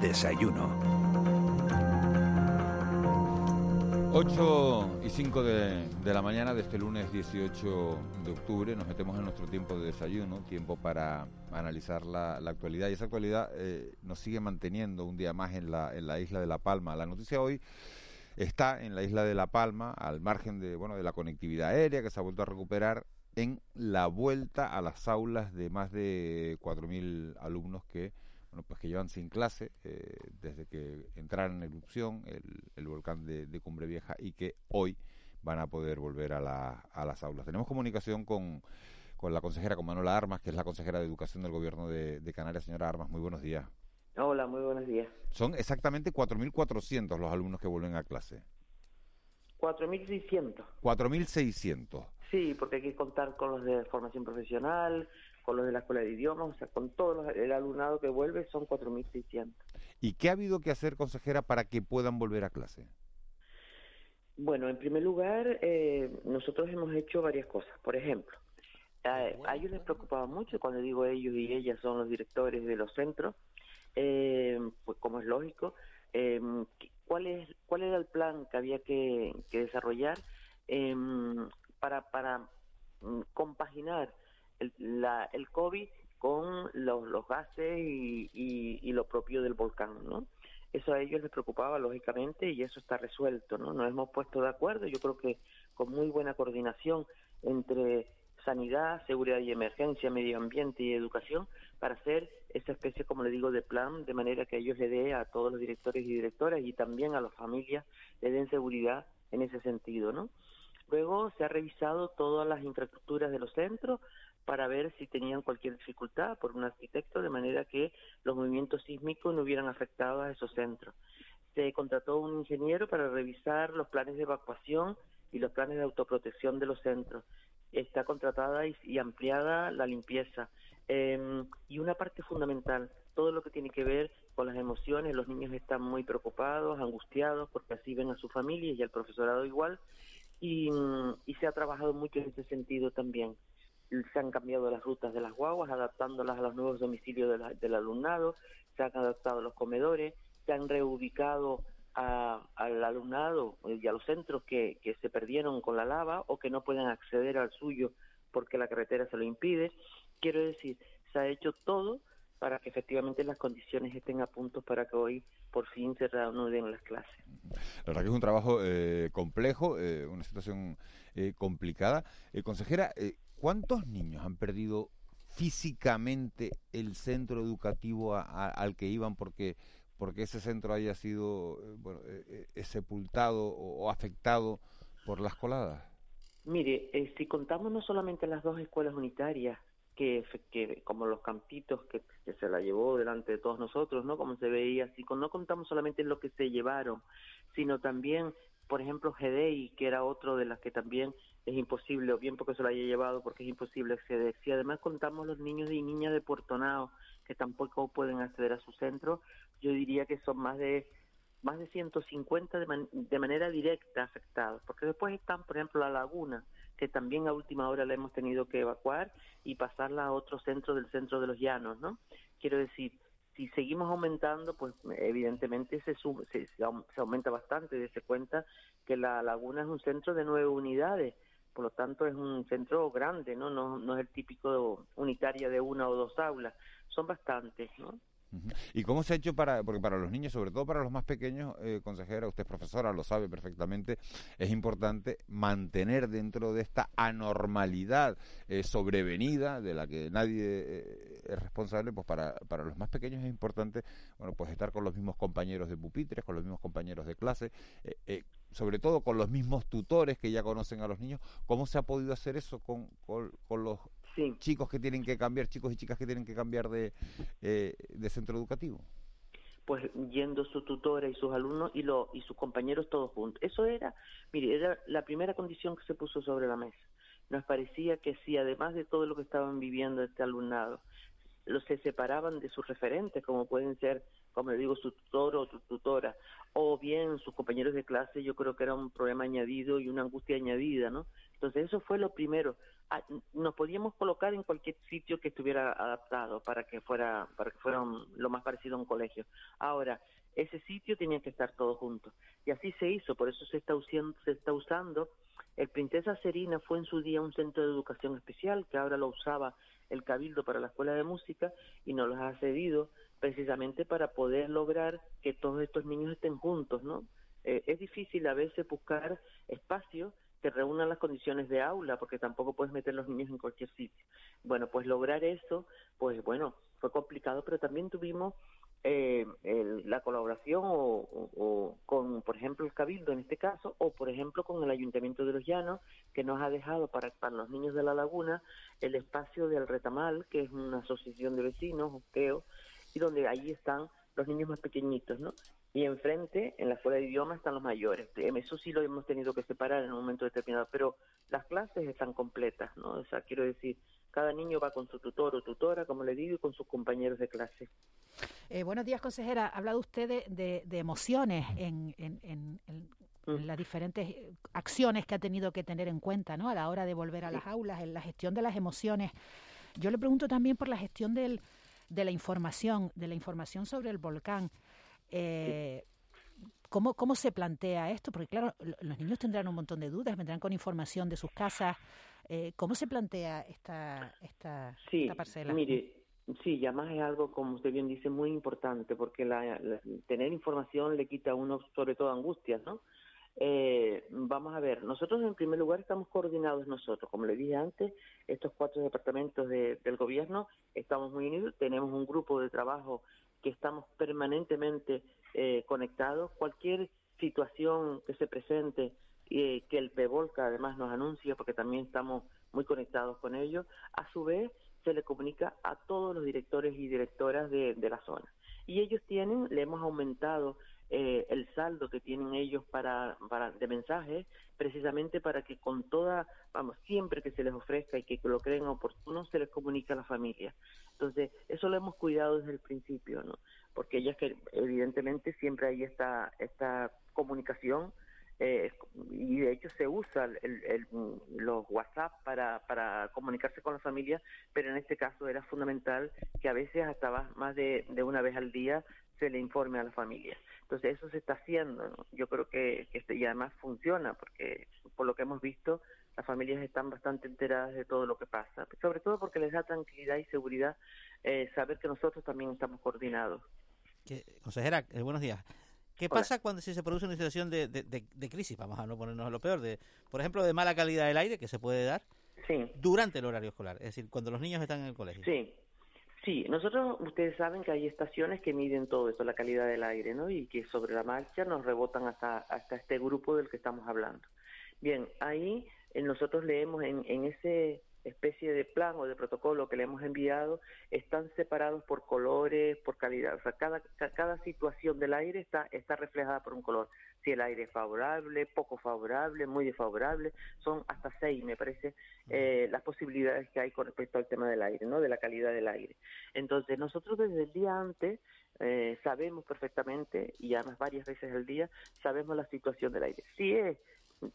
desayuno. 8 y 5 de, la mañana de este lunes 18 de octubre nos metemos en nuestro tiempo de desayuno, tiempo para analizar la, actualidad y esa actualidad eh, nos sigue manteniendo un día más en la, en la isla de La Palma. La noticia hoy está en la isla de La Palma, al margen de, bueno, de la conectividad aérea que se ha vuelto a recuperar en la vuelta a las aulas de más de 4.000 alumnos que bueno, pues que llevan sin clase eh, desde que entraron en erupción el, volcán de, Cumbre Vieja y que hoy van a poder volver a, las aulas. Tenemos comunicación con, la consejera, con Manuela Armas, que es la consejera de Educación del Gobierno de, de Canarias. Señora Armas, muy buenos días. Hola, muy buenos días. Son exactamente 4.400 los alumnos que vuelven a clase. 4.600. 4.600. Sí, porque hay que contar con los de formación profesional, con los de la escuela de idiomas, o sea, con todo el alumnado que vuelve son 4.600. ¿Y qué ha habido que hacer, consejera, para que puedan volver a clase? Bueno, en primer lugar, eh, nosotros hemos hecho varias cosas. Por ejemplo, a, ellos les preocupaba mucho, cuando digo ellos y ellas son los directores de los centros, eh, pues como es lógico, eh, ¿cuál, es, ¿cuál era el plan que había que, desarrollar para, para mm, compaginar el, la, el COVID con los, los gases y, y, lo propio del volcán, ¿no? Eso a ellos les preocupaba, lógicamente, y eso está resuelto, ¿no? Nos hemos puesto de acuerdo, yo creo que con muy buena coordinación entre sanidad, seguridad y emergencia, medio ambiente y educación, para hacer esa especie, como le digo, de plan, de manera que ellos le dé a todos los directores y directoras y también a las familias le den seguridad en ese sentido, ¿no? Luego se ha revisado todas las infraestructuras de los centros, para ver si tenían cualquier dificultad por un arquitecto, de manera que los movimientos sísmicos no hubieran afectado a esos centros. Se contrató un ingeniero para revisar los planes de evacuación y los planes de autoprotección de los centros. Está contratada y, ampliada la limpieza. Em, y una parte fundamental, todo lo que tiene que ver con las emociones. Los niños están muy preocupados, angustiados, porque así ven a su familia y al profesorado igual. y se ha trabajado mucho en ese sentido también se han cambiado las rutas de las guaguas, adaptándolas a los nuevos domicilios del alumnado, se han adaptado los comedores, se han reubicado al alumnado y a los centros que, que se perdieron con la lava o que no pueden acceder al suyo porque la carretera se lo impide. Quiero decir, se ha hecho todo para que efectivamente las condiciones estén a punto para que hoy por fin se reanuden las clases. La verdad que es un trabajo eh, complejo, eh, una situación eh, complicada. consejera, ¿Cuántos niños han perdido físicamente el centro educativo al que iban porque porque ese centro haya sido eh, bueno, eh, eh, sepultado o, afectado por las coladas? Mire, si contamos no solamente las dos escuelas unitarias, que, como los campitos que, se la llevó delante de todos nosotros, ¿no? Como se veía, si no contamos solamente en lo que se llevaron, sino también, por ejemplo, GDI, que era otro de las que también es imposible, o bien porque se lo haya llevado, porque es imposible acceder. Si además contamos los niños y niñas de Puerto que tampoco pueden acceder a su centro, yo diría que son más de más de 150 de, de manera directa afectados, porque después están, por ejemplo, la laguna, que también a última hora la hemos tenido que evacuar y pasarla a otro centro del centro de los llanos, ¿no? Quiero decir, si seguimos aumentando, pues evidentemente se, se, se aumenta bastante, se cuenta que la laguna es un centro de nueve unidades, por lo tanto es un centro grande, ¿no? No, no es el típico unitaria de una o dos aulas, son bastantes, ¿no? ¿Y cómo se ha hecho para, porque para los niños, sobre todo para los más pequeños, eh, consejera, usted es profesora, lo sabe perfectamente, es importante mantener dentro de esta anormalidad eh, sobrevenida de la que nadie eh, es responsable, pues para, para los más pequeños es importante, bueno, pues estar con los mismos compañeros de pupitres, con los mismos compañeros de clase, eh, sobre todo con los mismos tutores que ya conocen a los niños. ¿Cómo se ha podido hacer eso con, con, con los chicos que tienen que cambiar, chicos y chicas que tienen que cambiar de, eh, de centro educativo? Pues yendo su tutora y sus alumnos y, lo, y sus compañeros todos juntos. Eso era, mire, era la primera condición que se puso sobre la mesa. Nos parecía que si además de todo lo que estaban viviendo este alumnado, los se separaban de sus referentes, como pueden ser, como le digo, su tutor o su tutora, o bien sus compañeros de clase, yo creo que era un problema añadido y una angustia añadida, ¿no? Entonces eso fue lo primero. Nos podíamos colocar en cualquier sitio que estuviera adaptado para que fuera, para que fuera lo más parecido a un colegio. Ahora, ese sitio tenía que estar todos juntos. Y así se hizo, por eso se está usando, se está usando. El Princesa Serina fue en su día un centro de educación especial, que ahora lo usaba el Cabildo para la Escuela de Música y nos los ha cedido precisamente para poder lograr que todos estos niños estén juntos, ¿no? Eh, es difícil a veces buscar espacios que reúnan las condiciones de aula, porque tampoco puedes meter los niños en cualquier sitio. Bueno, pues lograr eso, pues bueno, fue complicado, pero también tuvimos eh, la colaboración o, con, por ejemplo, el Cabildo en este caso, o por ejemplo con el Ayuntamiento de los Llanos, que nos ha dejado para, para los niños de la laguna el espacio del Retamal, que es una asociación de vecinos, creo, y donde ahí están los niños más pequeñitos, ¿no? Y enfrente, en la escuela de idioma, están los mayores. Eso sí lo hemos tenido que separar en un momento determinado, pero las clases están completas, ¿no? O sea, quiero decir, cada niño va con su tutor o tutora, como le digo, y con sus compañeros de clase. Eh, buenos días, consejera. Ha hablado usted de, emociones en, en, mm. las diferentes acciones que ha tenido que tener en cuenta ¿no? a la hora de volver a las aulas, en la gestión de las emociones. Yo le pregunto también por la gestión del, de la información, de la información sobre el volcán. Eh, ¿cómo, ¿Cómo se plantea esto? Porque claro, los niños tendrán un montón de dudas, vendrán con información de sus casas. Eh, ¿Cómo se plantea esta, esta, sí, parcela? Mire, sí, además es algo, como usted bien dice, muy importante, porque la, tener información le quita a uno sobre todo angustias, ¿no? Eh, vamos a ver, nosotros en primer lugar estamos coordinados nosotros, como le dije antes, estos cuatro departamentos del gobierno estamos muy unidos, tenemos un grupo de trabajo que estamos permanentemente eh, conectados, cualquier situación que se presente y que el PEVOLCA además nos anuncia, porque también estamos muy conectados con ellos, a su vez se le comunica a todos los directores y directoras de, de la zona. Y ellos tienen, le hemos aumentado eh, el saldo que tienen ellos para, para de mensajes, precisamente para que con toda, vamos, siempre que se les ofrezca y que lo creen oportuno, se les comunique a la familia. Entonces, eso lo hemos cuidado desde el principio, ¿no? Porque ellas que evidentemente siempre hay esta, esta comunicación eh, y de hecho se usa el, los WhatsApp para, para comunicarse con la familia, pero en este caso era fundamental que a veces hasta más de, de una vez al día se le informe a la familia. Entonces eso se está haciendo, yo creo que, que este, y además funciona, porque por lo que hemos visto, las familias están bastante enteradas de todo lo que pasa, sobre todo porque les da tranquilidad y seguridad eh, saber que nosotros también estamos coordinados. consejera, eh, buenos días. ¿Qué pasa cuando si se produce una situación de, de, crisis? Vamos a no ponernos a lo peor, de, por ejemplo, de mala calidad del aire que se puede dar durante el horario escolar, es decir, cuando los niños están en el colegio. Sí, Sí, nosotros, ustedes saben que hay estaciones que miden todo eso, la calidad del aire, ¿no? Y que sobre la marcha nos rebotan hasta, hasta este grupo del que estamos hablando. Bien, ahí eh, nosotros leemos en, en ese especie de plan o de protocolo que le hemos enviado están separados por colores, por calidad. O sea, cada, cada situación del aire está, está reflejada por un color. Si el aire es favorable, poco favorable, muy desfavorable, son hasta seis, me parece, eh, las posibilidades que hay con respecto al tema del aire, ¿no? De la calidad del aire. Entonces, nosotros desde el día antes eh, sabemos perfectamente, y además varias veces al día, sabemos la situación del aire. Si es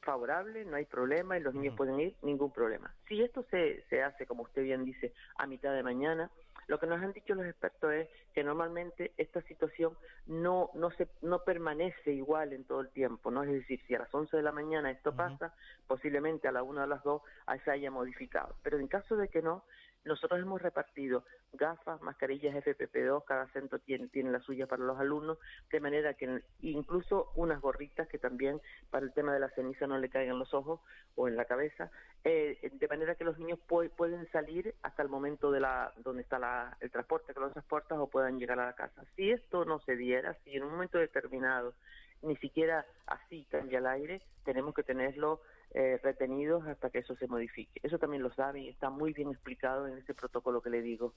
favorable, no hay problema y los niños pueden ir, ningún problema. Si esto se, se hace, como usted bien dice, a mitad de mañana, lo que nos han dicho los expertos es que normalmente esta situación no no se no permanece igual en todo el tiempo, ¿no? Es decir, si a las 11 de la mañana esto pasa, posiblemente a la 1 o a las 2 se haya modificado. Pero en caso de que no, nosotros hemos repartido gafas, mascarillas FPP2, cada centro tiene, tiene la suya para los alumnos, de manera que incluso unas gorritas que también para el tema de la ceniza no le caigan los ojos o en la cabeza, eh, de manera que los niños pueden salir hasta el momento de la donde está la, el transporte que los transporta o puedan llegar a la casa. Si esto no se diera, si en un momento determinado ni siquiera así cambia el aire, tenemos que tenerlo eh, retenidos hasta que eso se modifique. Eso también lo sabe y está muy bien explicado en ese protocolo que le digo.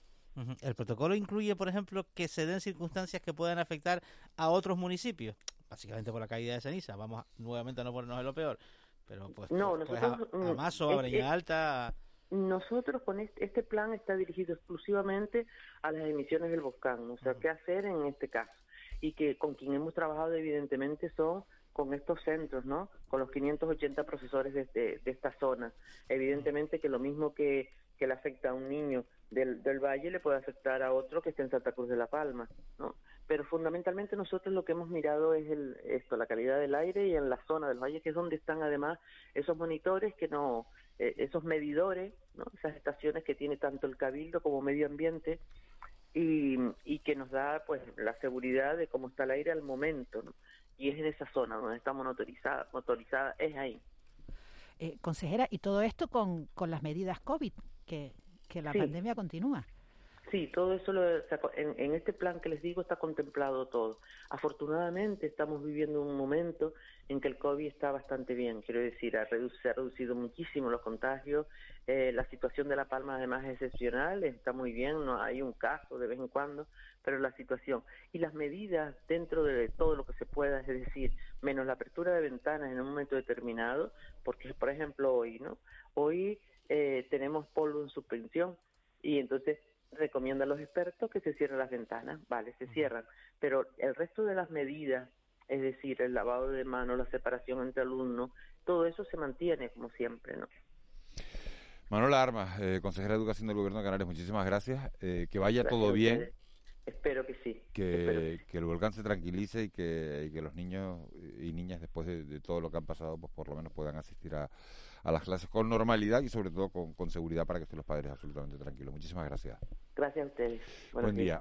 El protocolo incluye, por ejemplo, que se den circunstancias que puedan afectar a otros municipios, básicamente por la caída de ceniza. Vamos nuevamente a no ponernos en lo peor, pero pues, no, pues, a, mm, Mazo, a Breña Alta. nosotros con este, este, plan está dirigido exclusivamente a las emisiones del volcán, o sea, qué hacer en este caso. Y que con quien hemos trabajado evidentemente son con estos centros, ¿no? Con los 580 profesores de, de, esta zona. Evidentemente que lo mismo que, que le afecta a un niño del, del valle le puede afectar a otro que esté en Santa Cruz de la Palma, ¿no? Pero fundamentalmente nosotros lo que hemos mirado es el, esto, la calidad del aire y en la zona del valle, que es donde están además esos monitores que no, eh, esos medidores, ¿no? esas estaciones que tiene tanto el Cabildo como Medio Ambiente y, y que nos da pues la seguridad de cómo está el aire al momento, ¿no? y es en esa zona donde estamos motorizada, motorizada es ahí. Eh, consejera, y todo esto con, con las medidas COVID, que, que la pandemia continúa. Sí, todo eso lo, en, en, este plan que les digo está contemplado todo. Afortunadamente estamos viviendo un momento en que el COVID está bastante bien, quiero decir, ha se ha reducido muchísimo los contagios, eh, la situación de La Palma además es excepcional, está muy bien, no hay un caso de vez en cuando, pero la situación y las medidas dentro de todo lo que se pueda, es decir, menos la apertura de ventanas en un momento determinado, porque por ejemplo hoy, ¿no? Hoy eh, tenemos polvo en suspensión y entonces recomienda a los expertos que se cierren las ventanas, vale, se cierran, pero el resto de las medidas, es decir, el lavado de manos, la separación entre alumnos, todo eso se mantiene como siempre, ¿no? Manuela Armas, eh, consejera de Educación del Gobierno de Canarias, muchísimas gracias. Eh, que vaya todo bien. Espero que sí. Que, el volcán se tranquilice y que, que los niños y niñas, después de, todo lo que han pasado, pues por lo menos puedan asistir a, a las clases con normalidad y sobre todo con, con seguridad para que estén los padres absolutamente tranquilos. Muchísimas gracias. Gracias a ustedes. Buen día.